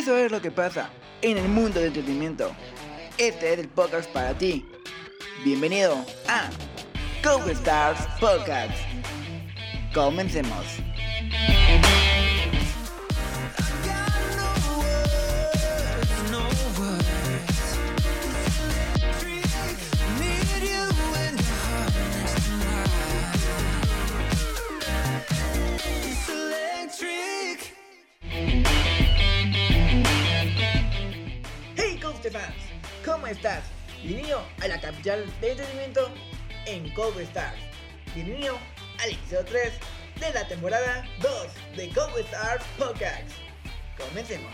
¿Quieres saber lo que pasa en el mundo del entretenimiento? Este es el podcast para ti. Bienvenido a Go Stars Podcast. Comencemos. Estás? Bienvenido a la capital de entretenimiento en Cold Stars. Bienvenido al episodio 3 de la temporada 2 de Cold Stars Podcast. Comencemos.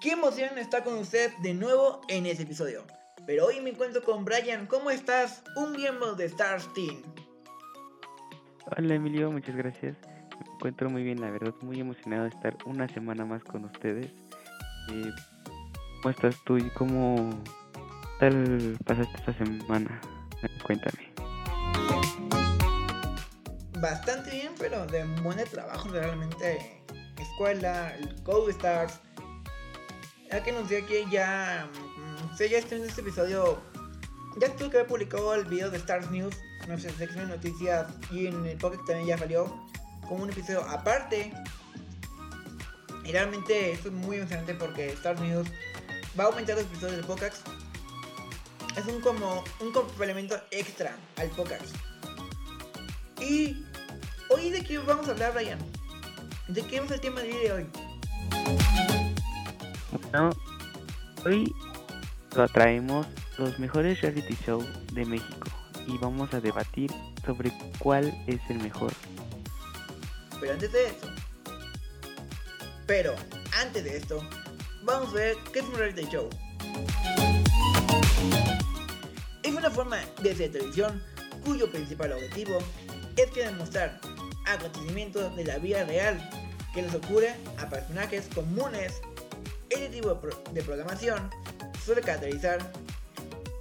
Qué emoción estar con usted de nuevo en este episodio. Pero hoy me encuentro con Brian. ¿Cómo estás? Un miembro de Stars Team. Hola Emilio, muchas gracias. Encuentro muy bien, la verdad, muy emocionado de estar una semana más con ustedes. Eh, ¿Cómo estás tú y cómo tal pasaste esta semana? Cuéntame. Bastante bien, pero de buen trabajo realmente. Escuela, el Code Stars. Ya que anuncié que ya. mm, sé, ya estoy en este episodio. Ya tuve que haber publicado el video de Stars News, nuestra sección de noticias, y en el Pocket también ya salió como un episodio aparte. Y realmente esto es muy emocionante porque Stars News va a aumentar los episodios del podcast. Es un como un complemento extra al podcast. Y hoy de qué vamos a hablar, Brian? ¿De qué es el tema del día de hoy? Bueno, hoy lo traemos los mejores reality shows de México y vamos a debatir sobre cuál es el mejor. Pero antes de esto. Pero antes de esto, vamos a ver qué es un reality show. Es una forma de televisión cuyo principal objetivo es que demostrar acontecimientos de la vida real que les ocurre a personajes comunes. Este tipo de, de programación suele caracterizar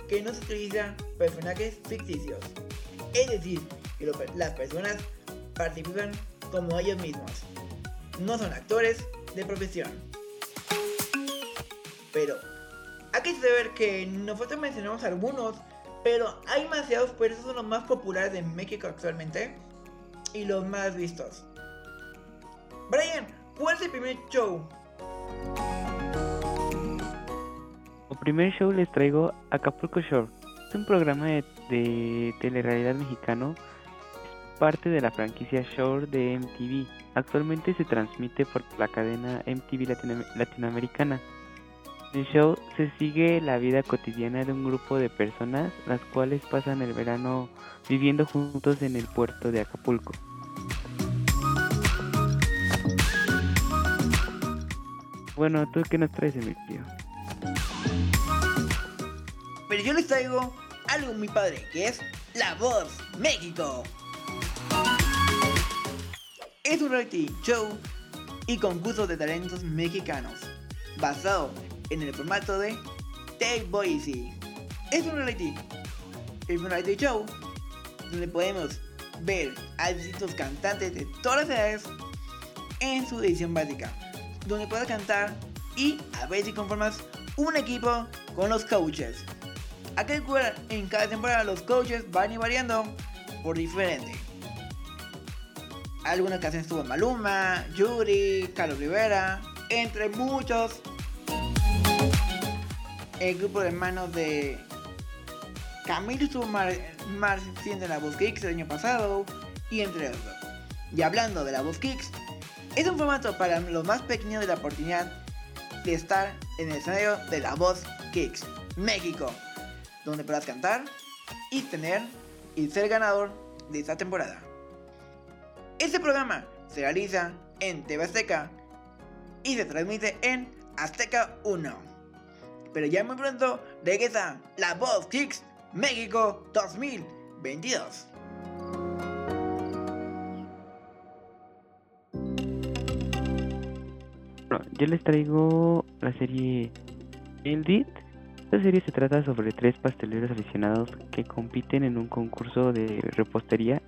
que no se utilizan personajes ficticios. Es decir, que las personas participan como ellos mismos. No son actores de profesión. Pero, hay que saber que nosotros mencionamos algunos, pero hay demasiados, pero esos son los más populares de México actualmente y los más vistos. Brian, ¿cuál es el primer show? Como primer show les traigo Acapulco Shore. Es un programa de, de telerrealidad mexicano. Parte de la franquicia Shore de MTV. Actualmente se transmite por la cadena MTV Latino- Latinoamericana. En el show se sigue la vida cotidiana de un grupo de personas las cuales pasan el verano viviendo juntos en el puerto de Acapulco. Bueno, ¿tú qué nos traes, Emilio? Pero yo les traigo algo muy padre, que es La Voz México. Es un reality show y concurso de talentos mexicanos, basado en el formato de Take Boise. Es un reality, es un reality show donde podemos ver a distintos cantantes de todas las edades en su edición básica, donde puedes cantar y a ver si conformas un equipo con los coaches. Recuerda, en cada temporada los coaches van y variando por diferente. Algunas ocasiones estuvo Maluma, Yuri, Carlos Rivera, entre muchos. El grupo de hermanos de Camilo estuvo más, más siendo la voz Kicks el año pasado y entre otros. Y hablando de la voz Kicks, es un formato para los más pequeños de la oportunidad de estar en el escenario de la voz Kicks, México donde podrás cantar y tener y ser ganador de esta temporada. Este programa se realiza en TV Azteca y se transmite en Azteca 1. Pero ya muy pronto regresa La Voz Kicks México 2022. Bueno, yo les traigo la serie Build Esta serie se trata sobre tres pasteleros aficionados que compiten en un concurso de repostería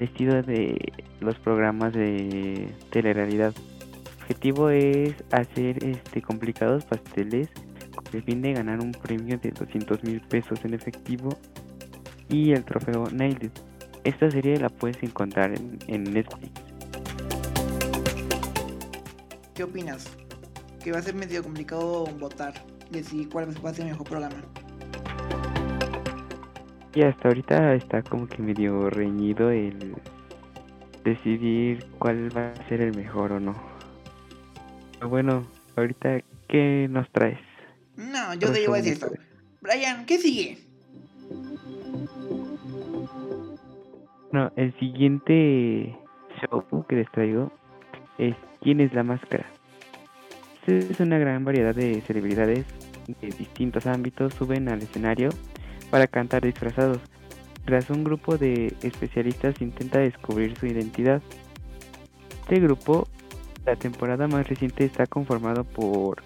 estilo de los programas de telerrealidad. Su objetivo es hacer este complicados pasteles con el fin de ganar un premio de 200 mil pesos en efectivo y el trofeo Nailed. Esta serie la puedes encontrar en, en Netflix. ¿Qué opinas? Que va a ser medio complicado votar, decidir cuál va a ser el mejor programa. Y hasta ahorita está como que medio reñido el decidir cuál va a ser el mejor o no. Pero bueno, ahorita, ¿qué nos traes? No, yo te llevo a decir esto. Brian, ¿qué sigue? No, el siguiente show que les traigo es ¿Quién es la máscara? Es una gran variedad de celebridades de distintos ámbitos suben al escenario para cantar disfrazados. Tras un grupo de especialistas intenta descubrir su identidad. Este grupo, la temporada más reciente, está conformado por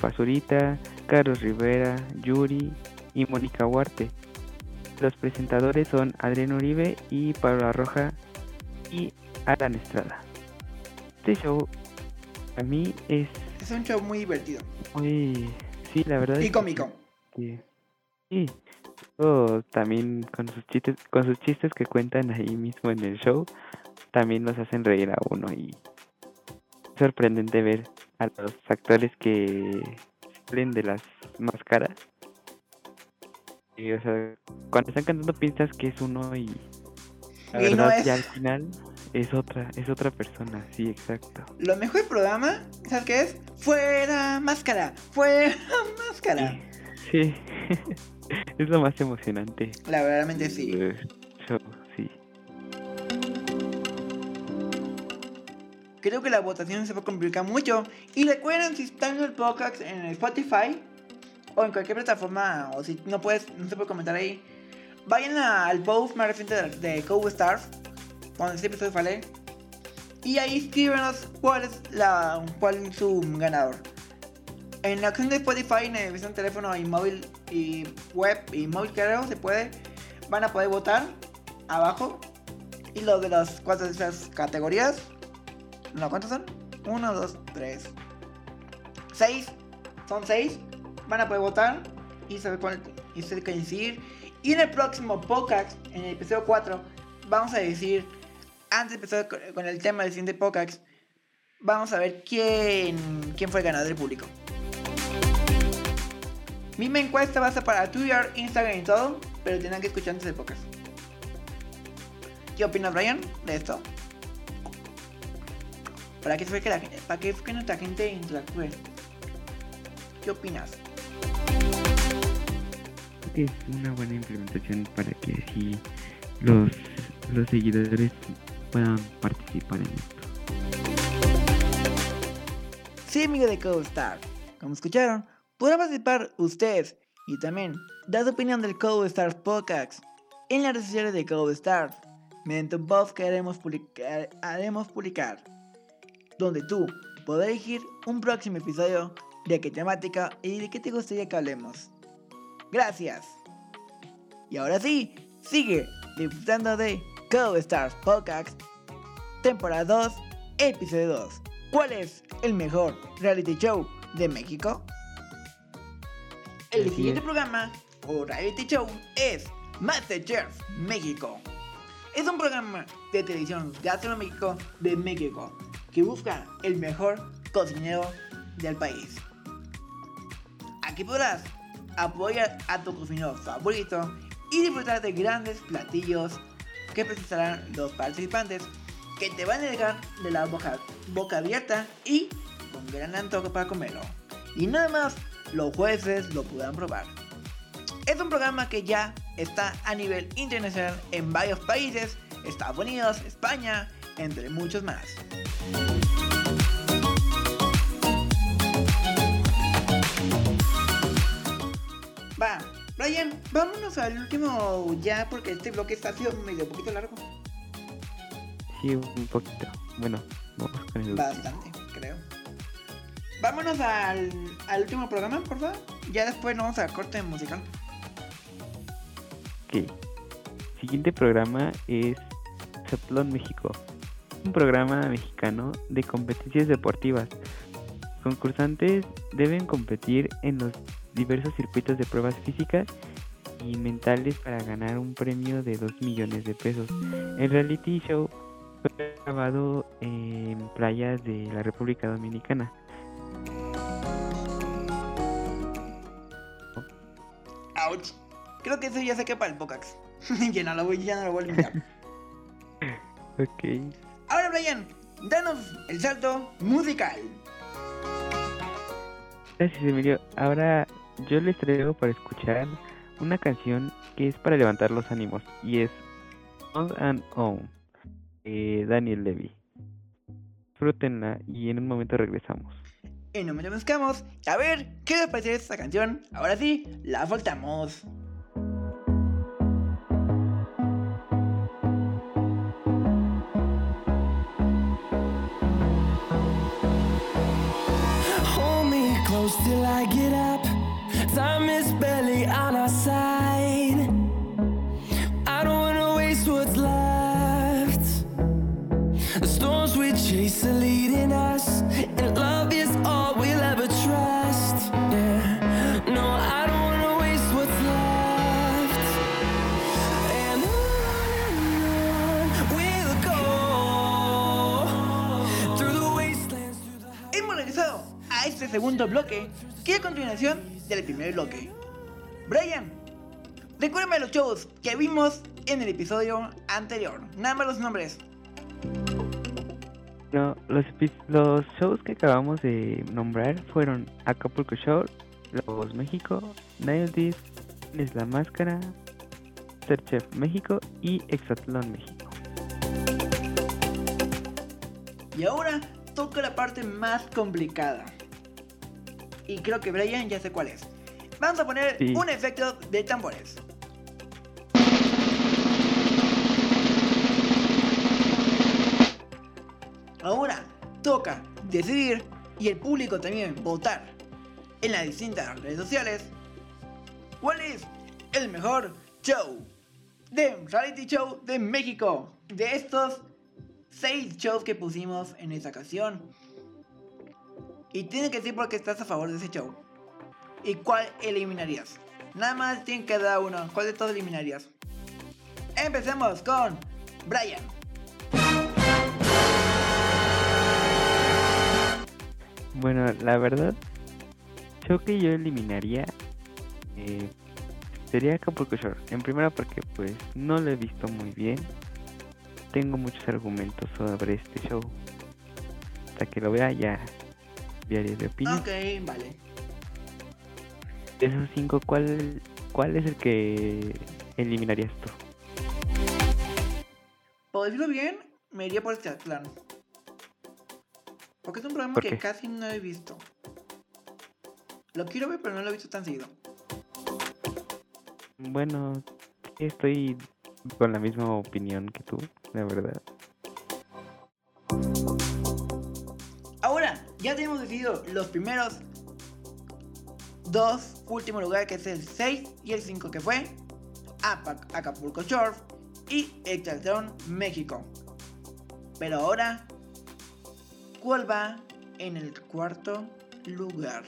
Pazurita, Carlos Rivera, Yuri y Mónica Huarte. Los presentadores son Adrián Uribe y Pablo Roja y Alan Estrada. Este show a mí es Es un show muy divertido muy sí, la verdad. y cómico. que sí. Luego también con sus chistes, con sus chistes que cuentan ahí mismo en el show, también nos hacen reír a uno y es sorprendente ver a los actores que salen de las máscaras. Y, o sea, cuando están cantando piensas que es uno y la Y no verdad es. ya al final es otra, es otra persona, sí, exacto. Lo mejor del programa, ¿sabes qué es? Fuera máscara, fuera máscara. Sí, es lo más emocionante. La verdaderamente sí. show, sí. Creo que la votación se va a complicar mucho. Y recuerden, si están en el podcast, en el Spotify o en cualquier plataforma, o si no puedes, no se puede comentar ahí, vayan a- al post más reciente de, de cuando este episodio sale, y ahí escríbenos cuál es, la, cuál es su ganador. En la opción de Spotify, en el teléfono y móvil y web y móvil creo, se puede, van a poder votar abajo. Y lo de las cuatro de esas categorías no, ¿cuántos son? 1, 2, 3. 6. Son 6. Van a poder votar y saber cuál y saber qué decidir. Y en el próximo podcast, en el episodio 4, vamos a decir, antes de empezar con- con el tema del siguiente podcast, vamos a ver quién, quién fue el ganador del público. Mi encuesta va a ser para Twitter, Instagram y todo, pero tendrán que escuchar antes del podcast. ¿Qué opina Brian de esto? ¿Para qué fue que, la, para qué fue que nuestra gente interactúe? ¿Qué opinas? Que es una buena implementación para que así los, los seguidores puedan participar en esto. Sí, amigo de CodeStar. Como escucharon, podrán participar ustedes y también dar su opinión del CodeStar Podcast en las redes sociales de CodeStar mediante un post que haremos publicar, publicar donde tú podrás elegir un próximo episodio de qué temática y de qué te gustaría que hablemos. Gracias. Y ahora sí, sigue disfrutando de CodeStar Podcast temporada 2, episodio 2. ¿Cuál es el mejor reality show de México? El Así siguiente es. programa o reality show es Masterchef México. Es un programa de televisión gastronómico de México que busca el mejor cocinero del país. Aquí podrás apoyar a tu cocinero favorito y disfrutar de grandes platillos que presentarán los participantes que te van a dejar de la boca, boca abierta y con gran antojo para comerlo. Y nada más, los jueces lo podrán probar. Es un programa que ya está a nivel internacional en varios países, Estados Unidos, España, entre muchos más. Va, Brian, vámonos al último ya porque este bloque está sido medio poquito largo. Sí, un poquito. Bueno, vamos con el último. Bastante, creo. Vámonos al, al último programa, por favor. Ya después nos vamos a corte musical. Ok. Siguiente programa es Exatlón México, un programa mexicano de competencias deportivas. Concursantes deben competir en los diversos circuitos de pruebas físicas y mentales para ganar un premio de 2 millones de pesos. El reality show fue grabado en playas de la República Dominicana. Ouch. Creo que eso ya se quepa el Pocax. ya no lo voy, ya no lo voy a limpiar. Ok. Ahora, Brian, danos el salto musical. Gracias, Emilio. Ahora yo les traigo para escuchar una canción que es para levantar los ánimos y es On and On de Daniel Levy. Disfrútenla y en un momento regresamos. En un momento buscamos a ver qué les parece esta canción. Ahora sí, la soltamos. Hold me close till I get up. Time is segundo bloque, que es a continuación del primer bloque. Brian, recuérdame los shows que vimos en el episodio anterior. Nada más los nombres. No, los, shows que acabamos de nombrar fueron Acapulco Shore, La Voz México, Nile Es la Máscara, Ser Chef México y Exatlón México. Y ahora toca la parte más complicada. Y creo que Brian ya sé cuál es. Vamos a poner Sí. un efecto de tambores. Ahora toca decidir y el público también votar en las distintas redes sociales cuál es el mejor show de reality show de México de estos seis shows que pusimos en esta ocasión. Y tiene que decir por qué estás a favor de ese show. ¿Y cuál eliminarías? Nada más tiene que dar uno. ¿Cuál de todos eliminarías? Empecemos con Brian. Bueno, la verdad, show que yo eliminaría eh, sería Acapulco Shore. En primera porque pues no lo he visto muy bien. Tengo muchos argumentos sobre este show. Hasta que lo vea ya de opinión. Ok, vale. De esos cinco, ¿cuál, ¿cuál es el que eliminarías tú? Por decirlo bien, me iría por este plan. Porque es un programa ¿Por que qué? casi no he visto. Lo quiero ver, pero no lo he visto tan seguido. Bueno, estoy con la misma opinión que tú, la verdad. Ya tenemos decidido los primeros dos últimos lugares, que es el 6 y el 5, que fue Apac- Acapulco Shore y Exaltaron México. Pero ahora, ¿cuál va en el cuarto lugar?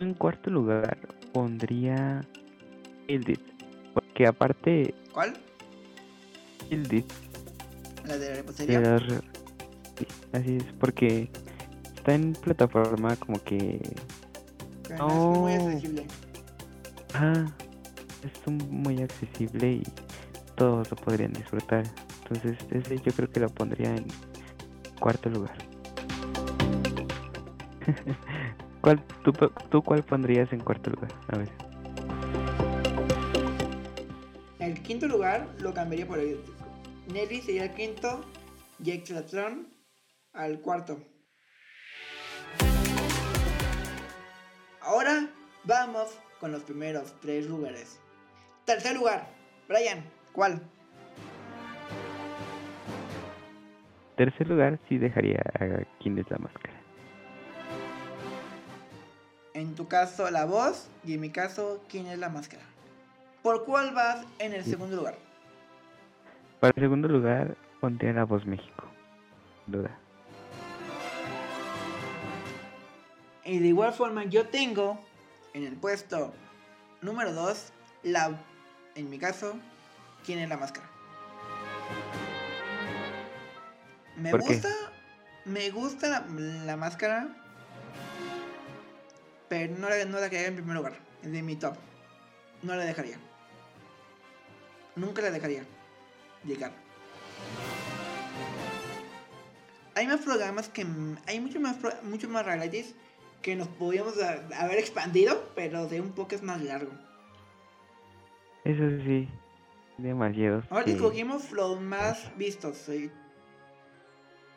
En cuarto lugar pondría Hildit, porque aparte ¿Cuál? Hildit La de la repostería. las re- sí, así es, porque está en plataforma como que no es muy accesible. ah, es muy accesible y todos lo podrían disfrutar. Entonces ese yo creo que lo pondría en cuarto lugar. ¿Cuál, tú, ¿Tú cuál pondrías en cuarto lugar? A ver. El quinto lugar lo cambiaría por el. Nelly sería el quinto y Exaltaron al cuarto. Ahora vamos con los primeros tres lugares. Tercer lugar, Brian, ¿cuál? Tercer lugar sí dejaría a quién es la máscara. En tu caso, la voz. Y en mi caso, ¿quién es la máscara? ¿Por cuál vas en el segundo lugar? Para el segundo lugar pondría la voz México. sin Duda. Y de igual forma, yo tengo en el puesto número 2, la, en mi caso, ¿quién es la máscara? Me gusta, me gusta la, la máscara, pero no la, no la quedaría en primer lugar, de mi top. No la dejaría. Nunca la dejaría llegar. Hay más programas que. Hay muchos más, muchos más realities que nos podíamos haber expandido, pero de un poco es más largo. Eso sí, demasiados. Ahora escogimos los más vistos. sí.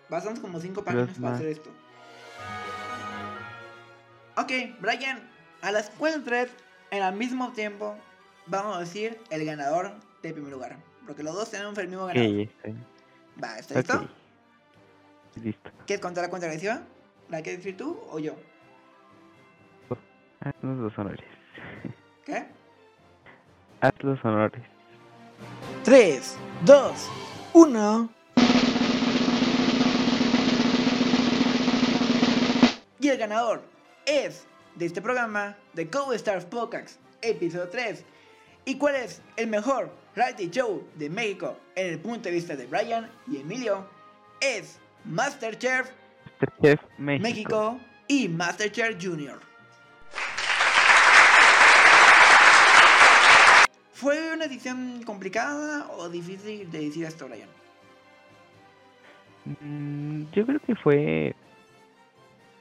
Bastamos como 5 páginas Los para más- hacer esto. Ok, Brian, a las 4 en al mismo tiempo, vamos a decir el ganador del primer lugar. Porque los dos tenemos el mismo ganador. está bien. Va, ¿está listo? Ok. Listo. ¿Quieres contar la cuenta regresiva? ¿La quieres decir tú o yo? Haznos los honores. ¿Qué? Haz los honores. 3, 2, 1. Y el ganador es de este programa de Go Stars Podcast, episodio 3. ¿Y cuál es el mejor reality show de México en el punto de vista de Brian y Emilio? Es Masterchef Masterchef México. México y Masterchef Junior. ¿Fue una decisión complicada o difícil de decir esto, Brian? Mm, yo creo que fue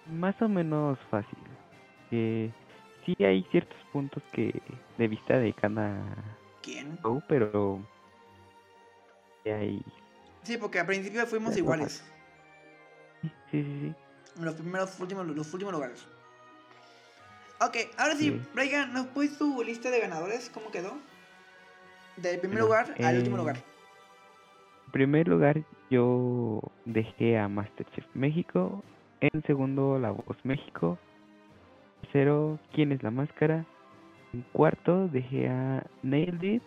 más o menos fácil. Que sí hay ciertos puntos que de vista de cada ¿Quién? show, pero hay Sí, porque al principio fuimos iguales. sí, sí, sí. Los primeros últimos, los últimos lugares. Ok, ahora sí, Sí. ¿nos puedes tu lista de ganadores? ¿Cómo quedó? Del primer lugar al último eh, lugar. En primer lugar, yo dejé a Masterchef México. En segundo, La Voz México. Tercero, ¿Quién es la máscara? En cuarto, dejé a Nailed It.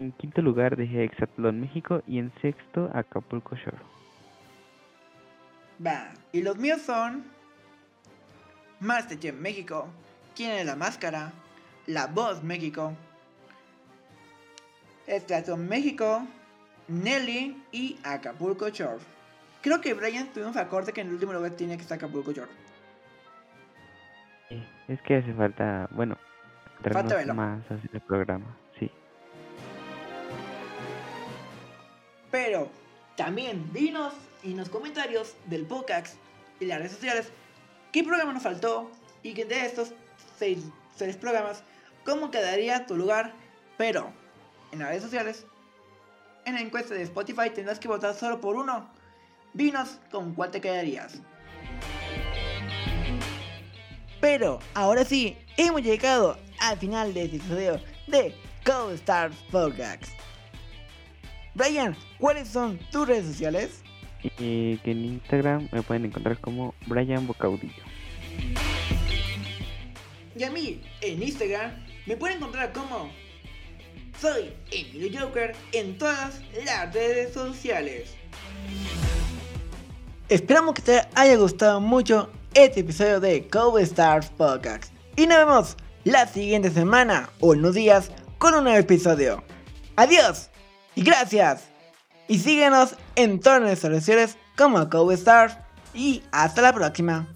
En quinto lugar, dejé a Exatlón México. Y en sexto, Acapulco Shore. Va, y los míos son Masterchef México, ¿Quién es la máscara? La Voz México, Estratón México, Nelly y Acapulco Shore. Creo que Brian tuvimos acorde que en el último lugar tiene que estar Acapulco Shore. Es que hace falta, bueno, Más hacia el programa. Sí. Pero también dinos en los comentarios del podcast y las redes sociales qué programa nos faltó y que de estos seis, seis programas, cómo quedaría tu lugar. Pero en las redes sociales, en la encuesta de Spotify tendrás que votar solo por uno. Dinos con cuál te quedarías. Pero ahora sí, hemos llegado al final de este episodio de Go Stars Podcast. Brian, ¿cuáles son tus redes sociales? Y que en Instagram me pueden encontrar como Brian Bocaudillo. Y a mí, en Instagram, me pueden encontrar como Soy Emilio Joker en todas las redes sociales. Esperamos que te haya gustado mucho este episodio de Cowboy Stars Podcast. Y nos vemos la siguiente semana o en unos días con un nuevo episodio. Adiós y gracias. Y síguenos en todas nuestras redes como Cowboy Stars. Y hasta la próxima.